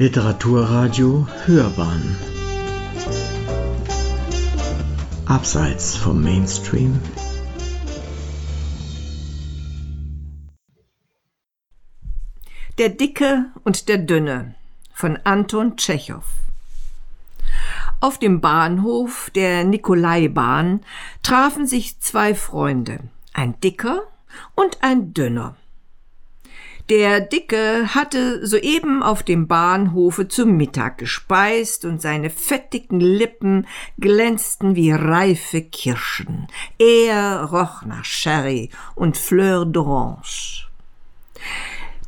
Literaturradio Hörbahn. Abseits vom Mainstream. Der Dicke und der Dünne von Anton Tschechow. Auf dem Bahnhof der Nikolaibahn trafen sich zwei Freunde, ein Dicker und ein Dünner. Der Dicke hatte soeben auf dem Bahnhofe zum Mittag gespeist und seine fettigen Lippen glänzten wie reife Kirschen. Er roch nach Sherry und Fleur d'Orange.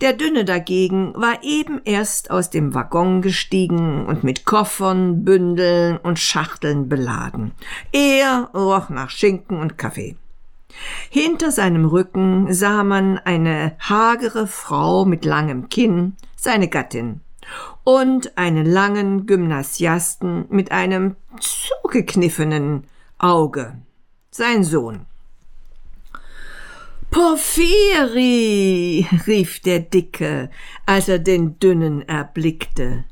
Der Dünne dagegen war eben erst aus dem Waggon gestiegen und mit Koffern, Bündeln und Schachteln beladen. Er roch nach Schinken und Kaffee. Hinter seinem Rücken sah man eine hagere Frau mit langem Kinn, seine Gattin, und einen langen Gymnasiasten mit einem zugekniffenen Auge, sein Sohn. Porphyri, rief der Dicke, als er den Dünnen erblickte.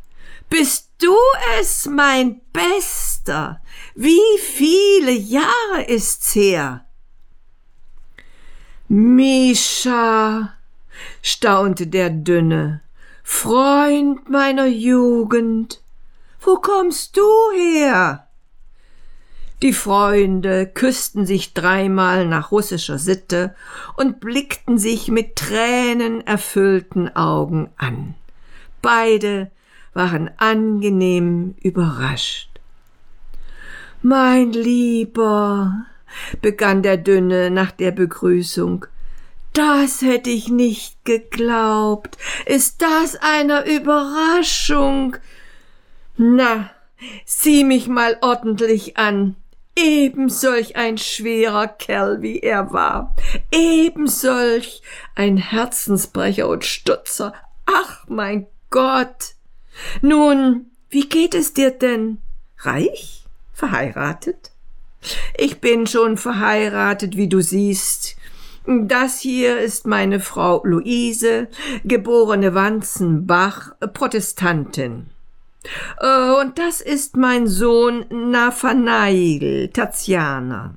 Bist du es, mein Bester? Wie viele Jahre ist's her? Mischa, staunte der Dünne, Freund meiner Jugend, wo kommst du her? Die Freunde küssten sich dreimal nach russischer Sitte und blickten sich mit Tränen erfüllten Augen an. Beide waren angenehm überrascht. Mein Lieber, begann der Dünne nach der Begrüßung. Das hätte ich nicht geglaubt. Ist das eine Überraschung? Na, sieh mich mal ordentlich an. Eben solch ein schwerer Kerl, wie er war. Eben solch ein Herzensbrecher und Stutzer. Ach, mein Gott. Nun, wie geht es dir denn? Reich? Verheiratet? Ich bin schon verheiratet, wie du siehst. Das hier ist meine Frau Luise, geborene Wanzenbach, Protestantin. Äh, und das ist mein Sohn Nathanael Tatiana.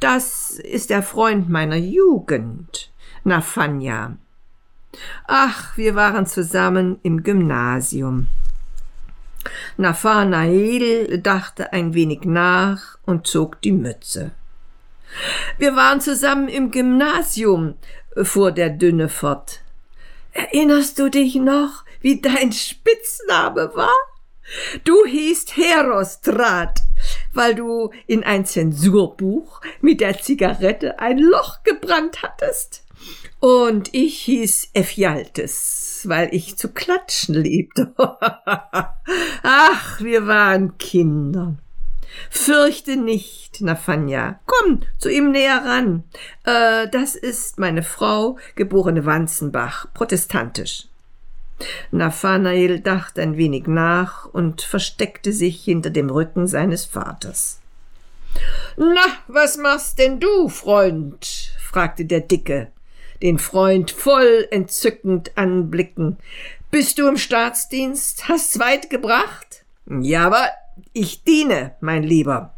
Das ist der Freund meiner Jugend, Nafanya. Ach, wir waren zusammen im Gymnasium. Nathanael dachte ein wenig nach und zog die Mütze. Wir waren zusammen im Gymnasium, fuhr der Dünne fort. Erinnerst du dich noch, wie dein Spitzname war? Du hießt Herostrat, weil du in ein Zensurbuch mit der Zigarette ein Loch gebrannt hattest. Und ich hieß Ephialtes, weil ich zu klatschen liebte. Ach, wir waren Kinder. Fürchte nicht, Nafanya. Komm zu ihm näher ran. Äh, das ist meine Frau, geborene Wanzenbach, protestantisch. Nathanael dachte ein wenig nach und versteckte sich hinter dem Rücken seines Vaters. Na, was machst denn du, Freund? fragte der Dicke den Freund voll entzückend anblicken. Bist du im Staatsdienst? Hast weit gebracht? Ja, aber ich diene, mein Lieber.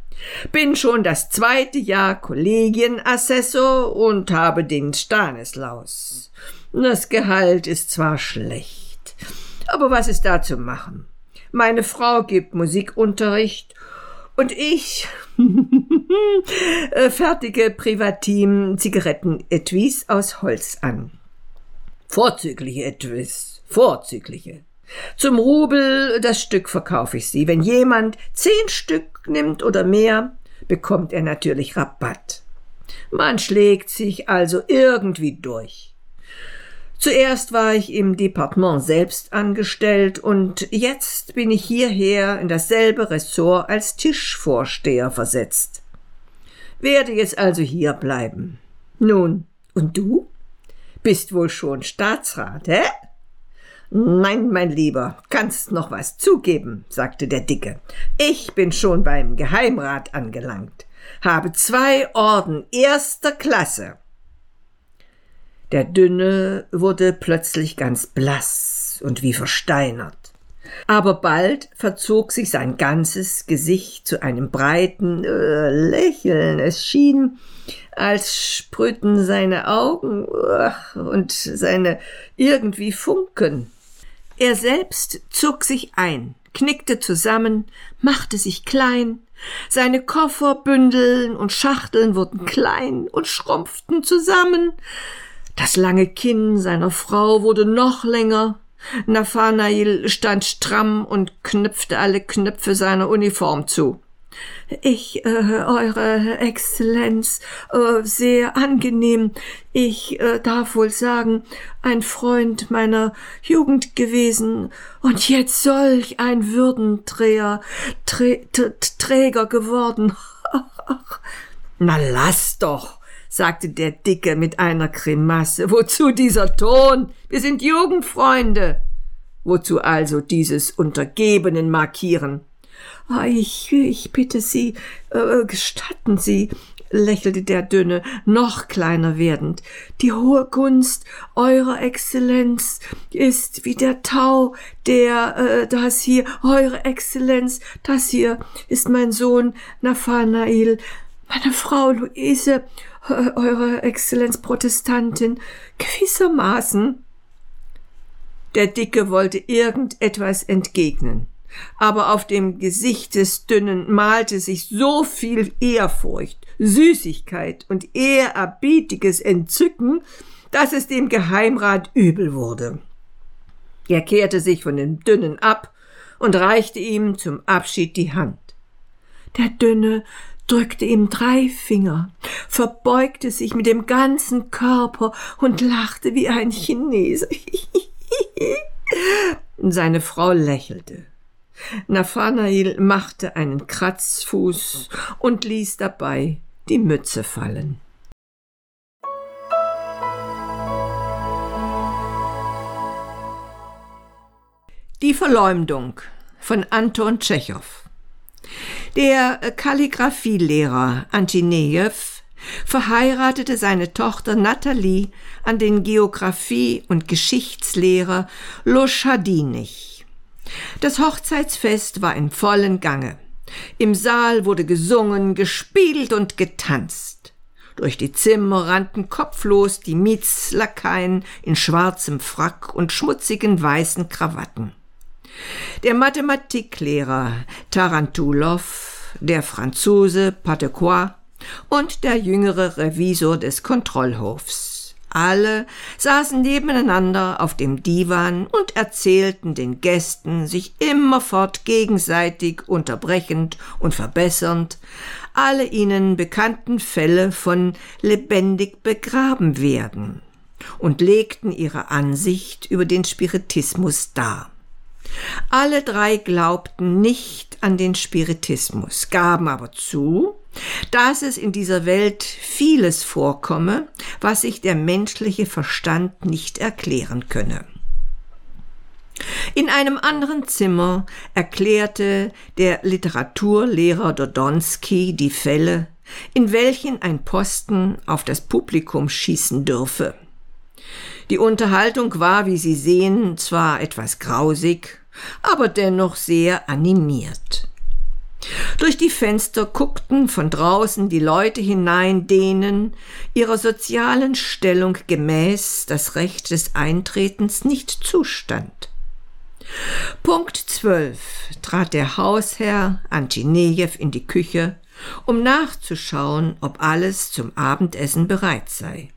Bin schon das zweite Jahr Kollegienassessor und habe den Stanislaus. Das Gehalt ist zwar schlecht, aber was ist da zu machen? Meine Frau gibt Musikunterricht und ich fertige Privatim Zigarettenetuis aus Holz an. Vorzügliche Etuis, vorzügliche. Zum Rubel das Stück verkaufe ich sie. Wenn jemand zehn Stück nimmt oder mehr, bekommt er natürlich Rabatt. Man schlägt sich also irgendwie durch. Zuerst war ich im Departement selbst angestellt und jetzt bin ich hierher in dasselbe Ressort als Tischvorsteher versetzt. Werde jetzt also hier bleiben. Nun, und du? Bist wohl schon Staatsrat, hä? Nein, mein Lieber, kannst noch was zugeben, sagte der Dicke. Ich bin schon beim Geheimrat angelangt, habe zwei Orden erster Klasse der Dünne wurde plötzlich ganz blass und wie versteinert. Aber bald verzog sich sein ganzes Gesicht zu einem breiten äh, Lächeln. Es schien, als sprühten seine Augen uh, und seine irgendwie Funken. Er selbst zog sich ein, knickte zusammen, machte sich klein, seine Koffer, Bündeln und Schachteln wurden klein und schrumpften zusammen. Das lange Kinn seiner Frau wurde noch länger. Nathanael stand stramm und knüpfte alle Knöpfe seiner Uniform zu. Ich, äh, Eure Exzellenz, äh, sehr angenehm. Ich äh, darf wohl sagen, ein Freund meiner Jugend gewesen und jetzt solch ein Würdenträger, Trä Träger geworden. Na lass doch, sagte der Dicke mit einer Grimasse. Wozu dieser Ton? Wir sind Jugendfreunde. Wozu also dieses Untergebenen markieren? Ah, ich, ich bitte Sie, äh, gestatten Sie, lächelte der Dünne, noch kleiner werdend. Die hohe Gunst Eurer Exzellenz ist wie der Tau, der, äh, das hier, Eure Exzellenz, das hier ist mein Sohn Nathanael, meine Frau Luise, äh, Eure Exzellenz Protestantin, gewissermaßen. Der Dicke wollte irgendetwas entgegnen aber auf dem Gesicht des Dünnen malte sich so viel Ehrfurcht, Süßigkeit und ehrerbietiges Entzücken, dass es dem Geheimrat übel wurde. Er kehrte sich von dem Dünnen ab und reichte ihm zum Abschied die Hand. Der Dünne drückte ihm drei Finger, verbeugte sich mit dem ganzen Körper und lachte wie ein Chinese. Seine Frau lächelte. Nathanael machte einen Kratzfuß und ließ dabei die Mütze fallen. Die Verleumdung von Anton Tschechow Der Kalligraphielehrer Antinejew verheiratete seine Tochter Natalie an den Geographie- und Geschichtslehrer Loschadinich. Das Hochzeitsfest war in vollem Gange. Im Saal wurde gesungen, gespielt und getanzt. Durch die Zimmer rannten kopflos die Mietslakaien in schwarzem Frack und schmutzigen weißen Krawatten. Der Mathematiklehrer Tarantulov, der Franzose Patecois und der jüngere Revisor des Kontrollhofs. Alle saßen nebeneinander auf dem Divan und erzählten den Gästen, sich immerfort gegenseitig unterbrechend und verbessernd, alle ihnen bekannten Fälle von lebendig begraben werden und legten ihre Ansicht über den Spiritismus dar. Alle drei glaubten nicht an den Spiritismus, gaben aber zu, dass es in dieser Welt vieles vorkomme, was sich der menschliche Verstand nicht erklären könne. In einem anderen Zimmer erklärte der Literaturlehrer Dodonski die Fälle, in welchen ein Posten auf das Publikum schießen dürfe. Die Unterhaltung war, wie Sie sehen, zwar etwas grausig, aber dennoch sehr animiert. Durch die Fenster guckten von draußen die Leute hinein, denen ihrer sozialen Stellung gemäß das Recht des Eintretens nicht zustand. Punkt zwölf trat der Hausherr Antinejew in die Küche, um nachzuschauen, ob alles zum Abendessen bereit sei.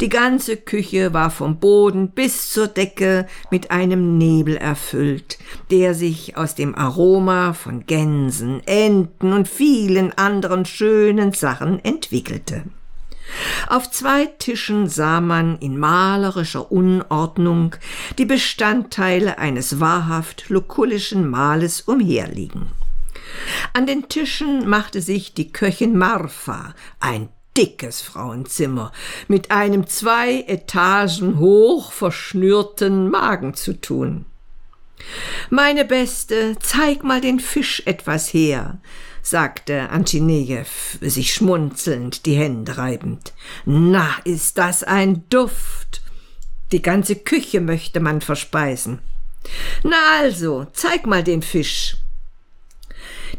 Die ganze Küche war vom Boden bis zur Decke mit einem Nebel erfüllt, der sich aus dem Aroma von Gänsen, Enten und vielen anderen schönen Sachen entwickelte. Auf zwei Tischen sah man in malerischer Unordnung die Bestandteile eines wahrhaft lukullischen Mahles umherliegen. An den Tischen machte sich die Köchin Marfa ein dickes Frauenzimmer mit einem zwei Etagen hoch verschnürten Magen zu tun. Meine Beste, zeig mal den Fisch etwas her, sagte Antinejew, sich schmunzelnd die Hände reibend. Na, ist das ein Duft! Die ganze Küche möchte man verspeisen. Na also, zeig mal den Fisch.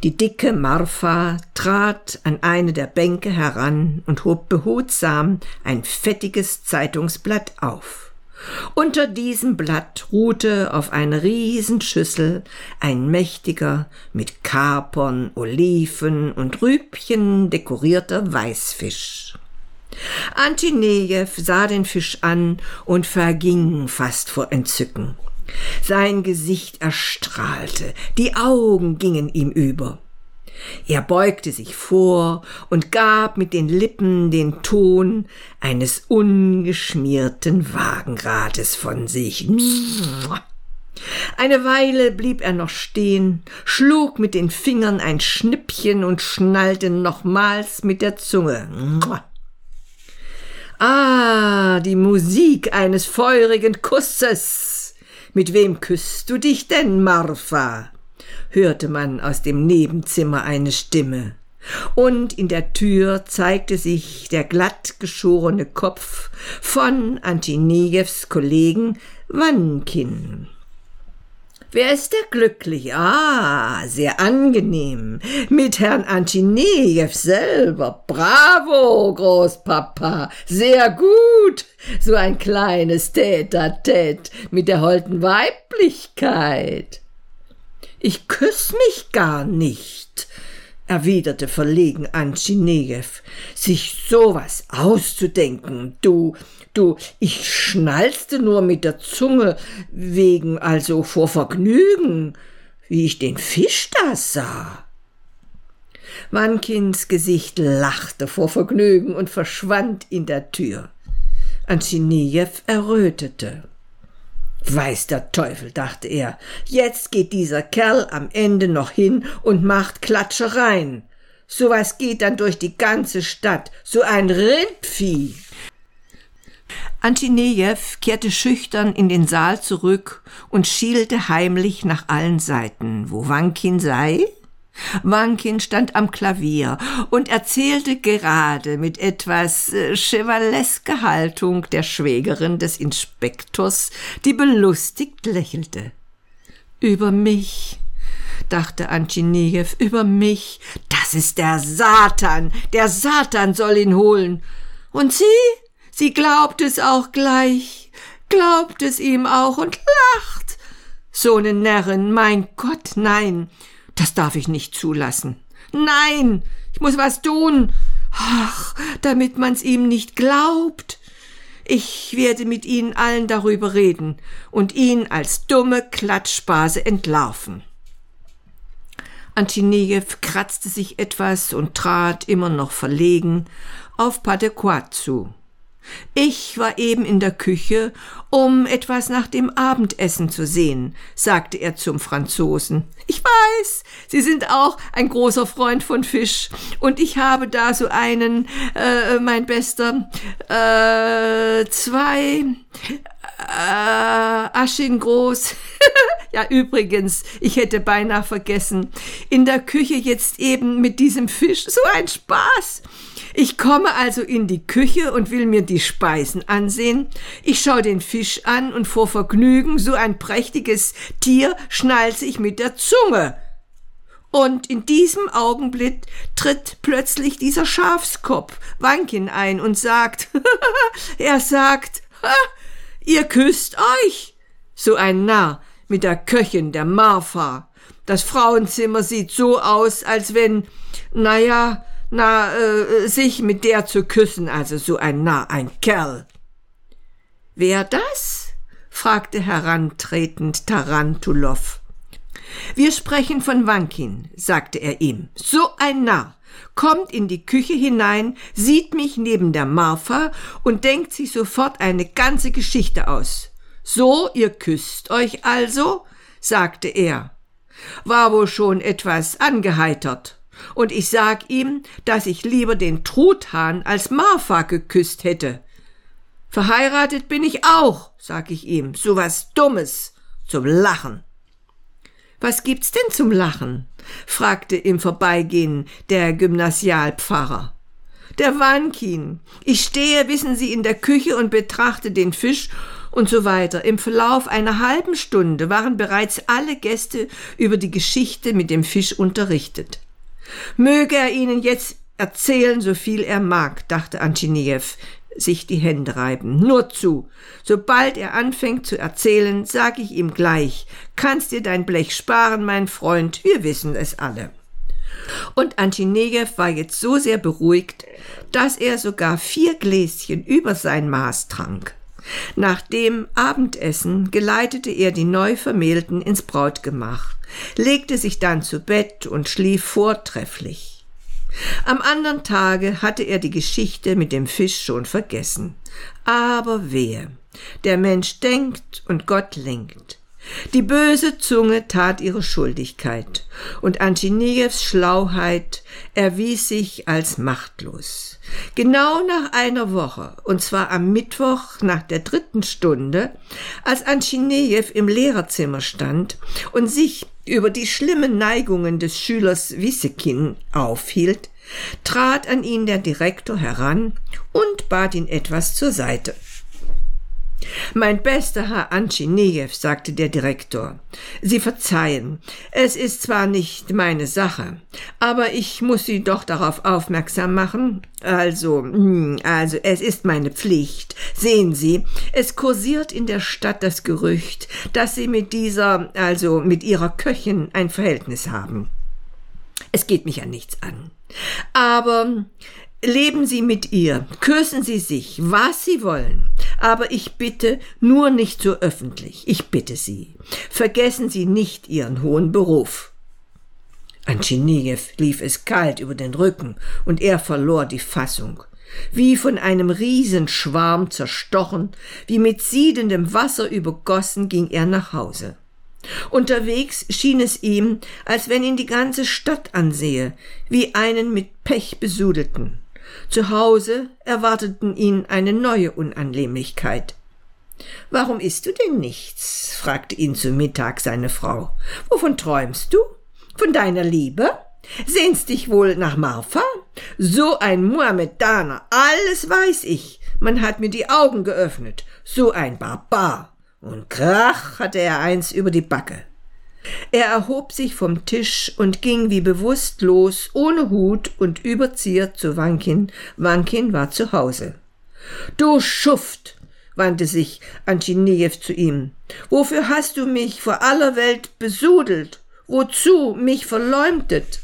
Die dicke Marfa trat an eine der Bänke heran und hob behutsam ein fettiges Zeitungsblatt auf. Unter diesem Blatt ruhte auf einer Riesenschüssel ein mächtiger, mit Kapern, Oliven und Rübchen dekorierter Weißfisch. Antinejew sah den Fisch an und verging fast vor Entzücken. Sein Gesicht erstrahlte, die Augen gingen ihm über. Er beugte sich vor und gab mit den Lippen den Ton eines ungeschmierten Wagenrades von sich. Eine Weile blieb er noch stehen, schlug mit den Fingern ein Schnippchen und schnallte nochmals mit der Zunge. Ah, die Musik eines feurigen Kusses. Mit wem küsst du dich denn, Marfa? hörte man aus dem Nebenzimmer eine Stimme. Und in der Tür zeigte sich der glatt geschorene Kopf von Antinejews Kollegen Wankin. Wer ist der glücklich? Ah, sehr angenehm. Mit Herrn Antinejew selber. Bravo, Großpapa. Sehr gut. So ein kleines Tête-à-Tête mit der holden Weiblichkeit. Ich küss mich gar nicht, erwiderte verlegen Antinejew. Sich sowas auszudenken, du, Du, ich schnalzte nur mit der Zunge wegen, also vor Vergnügen, wie ich den Fisch da sah. Wankins Gesicht lachte vor Vergnügen und verschwand in der Tür. Antiniejew errötete. Weiß der Teufel, dachte er, jetzt geht dieser Kerl am Ende noch hin und macht Klatschereien. So was geht dann durch die ganze Stadt, so ein Rindvieh. Antinejew kehrte schüchtern in den Saal zurück und schielte heimlich nach allen Seiten, wo Wankin sei. Wankin stand am Klavier und erzählte gerade mit etwas äh, chevalesker Haltung der Schwägerin des Inspektors, die belustigt lächelte. Über mich, dachte Antinejew, über mich, das ist der Satan, der Satan soll ihn holen. Und sie? Sie glaubt es auch gleich, glaubt es ihm auch und lacht. So ne Närrin, mein Gott, nein, das darf ich nicht zulassen. Nein, ich muss was tun. Ach, damit man's ihm nicht glaubt. Ich werde mit Ihnen allen darüber reden und ihn als dumme Klatschbase entlarven. Antinejew kratzte sich etwas und trat immer noch verlegen auf Padequat zu. Ich war eben in der Küche, um etwas nach dem Abendessen zu sehen, sagte er zum Franzosen. Ich weiß, Sie sind auch ein großer Freund von Fisch, und ich habe da so einen, äh, mein Bester, äh, zwei äh, Aschen groß. ja, übrigens, ich hätte beinahe vergessen. In der Küche jetzt eben mit diesem Fisch. So ein Spaß. Ich komme also in die Küche und will mir die Speisen ansehen. Ich schaue den Fisch an und vor Vergnügen, so ein prächtiges Tier, schnalze ich mit der Zunge. Und in diesem Augenblick tritt plötzlich dieser Schafskopf Wankin ein und sagt, er sagt, ihr küsst euch. So ein Narr mit der Köchin, der Marfa. Das Frauenzimmer sieht so aus, als wenn, na ja, na, äh, sich mit der zu küssen, also so ein Na, ein Kerl. Wer das? fragte herantretend Tarantulow. Wir sprechen von Wankin, sagte er ihm. So ein Narr kommt in die Küche hinein, sieht mich neben der Marfa und denkt sich sofort eine ganze Geschichte aus. So, ihr küsst euch also? sagte er. War wohl schon etwas angeheitert und ich sag ihm, dass ich lieber den Truthahn als Marfa geküsst hätte. Verheiratet bin ich auch, sag ich ihm, so was Dummes zum Lachen. Was gibt's denn zum Lachen? fragte im Vorbeigehen der Gymnasialpfarrer. Der Wankin. Ich stehe, wissen Sie, in der Küche und betrachte den Fisch und so weiter. Im Verlauf einer halben Stunde waren bereits alle Gäste über die Geschichte mit dem Fisch unterrichtet. Möge er ihnen jetzt erzählen, so viel er mag, dachte Antiniew, sich die Hände reiben. Nur zu. Sobald er anfängt zu erzählen, sag ich ihm gleich, kannst dir dein Blech sparen, mein Freund, wir wissen es alle. Und Antinejew war jetzt so sehr beruhigt, dass er sogar vier Gläschen über sein Maß trank. Nach dem Abendessen geleitete er die Neuvermählten ins Brautgemach, legte sich dann zu Bett und schlief vortrefflich. Am anderen Tage hatte er die Geschichte mit dem Fisch schon vergessen. Aber wehe, der Mensch denkt und Gott lenkt. Die böse Zunge tat ihre Schuldigkeit, und Antiniews Schlauheit erwies sich als machtlos. Genau nach einer Woche, und zwar am Mittwoch nach der dritten Stunde, als Antiniew im Lehrerzimmer stand und sich über die schlimmen Neigungen des Schülers Wissekin aufhielt, trat an ihn der Direktor heran und bat ihn etwas zur Seite. Mein bester Herr Anchinejew, sagte der Direktor, Sie verzeihen, es ist zwar nicht meine Sache, aber ich muss Sie doch darauf aufmerksam machen. Also, hm, also, es ist meine Pflicht. Sehen Sie, es kursiert in der Stadt das Gerücht, dass Sie mit dieser, also mit Ihrer Köchin ein Verhältnis haben. Es geht mich an nichts an. Aber leben Sie mit ihr, küssen Sie sich, was Sie wollen. Aber ich bitte nur nicht so öffentlich. Ich bitte Sie. Vergessen Sie nicht Ihren hohen Beruf. Antschinijew lief es kalt über den Rücken und er verlor die Fassung. Wie von einem Riesenschwarm zerstochen, wie mit siedendem Wasser übergossen, ging er nach Hause. Unterwegs schien es ihm, als wenn ihn die ganze Stadt ansehe, wie einen mit Pech besudelten. Zu Hause erwarteten ihn eine neue Unannehmlichkeit. Warum isst du denn nichts? fragte ihn zu Mittag seine Frau. Wovon träumst du? Von deiner Liebe? Sehnst dich wohl nach Marfa? So ein Muhammedaner, alles weiß ich. Man hat mir die Augen geöffnet. So ein Barbar. Und krach hatte er eins über die Backe. Er erhob sich vom Tisch und ging wie bewusstlos, ohne Hut und Überzieher zu Wankin. Wankin war zu Hause. Du Schuft, wandte sich Antiniew zu ihm. Wofür hast du mich vor aller Welt besudelt? Wozu mich verleumdet?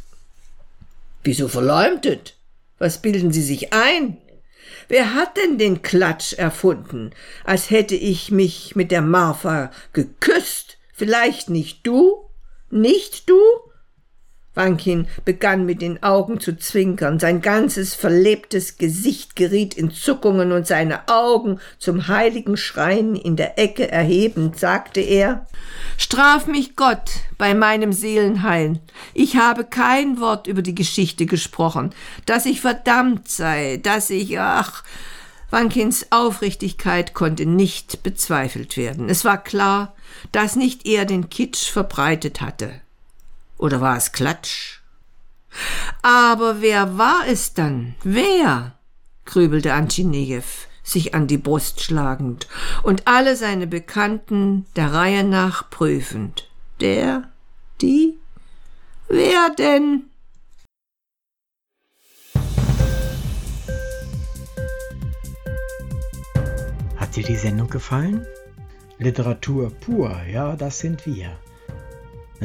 Wieso verleumdet? Was bilden Sie sich ein? Wer hat denn den Klatsch erfunden, als hätte ich mich mit der Marfa geküsst? Vielleicht nicht du? Nicht du? Wankin begann mit den Augen zu zwinkern, sein ganzes verlebtes Gesicht geriet in Zuckungen und seine Augen zum heiligen Schrein in der Ecke erhebend, sagte er Straf mich Gott bei meinem Seelenheil. Ich habe kein Wort über die Geschichte gesprochen, dass ich verdammt sei, dass ich, ach, Wankins Aufrichtigkeit konnte nicht bezweifelt werden. Es war klar, dass nicht er den Kitsch verbreitet hatte. Oder war es Klatsch? Aber wer war es dann? Wer? grübelte Antinejew, sich an die Brust schlagend und alle seine Bekannten der Reihe nach prüfend. Der? Die? Wer denn? Hat dir die Sendung gefallen? Literatur pur, ja, das sind wir.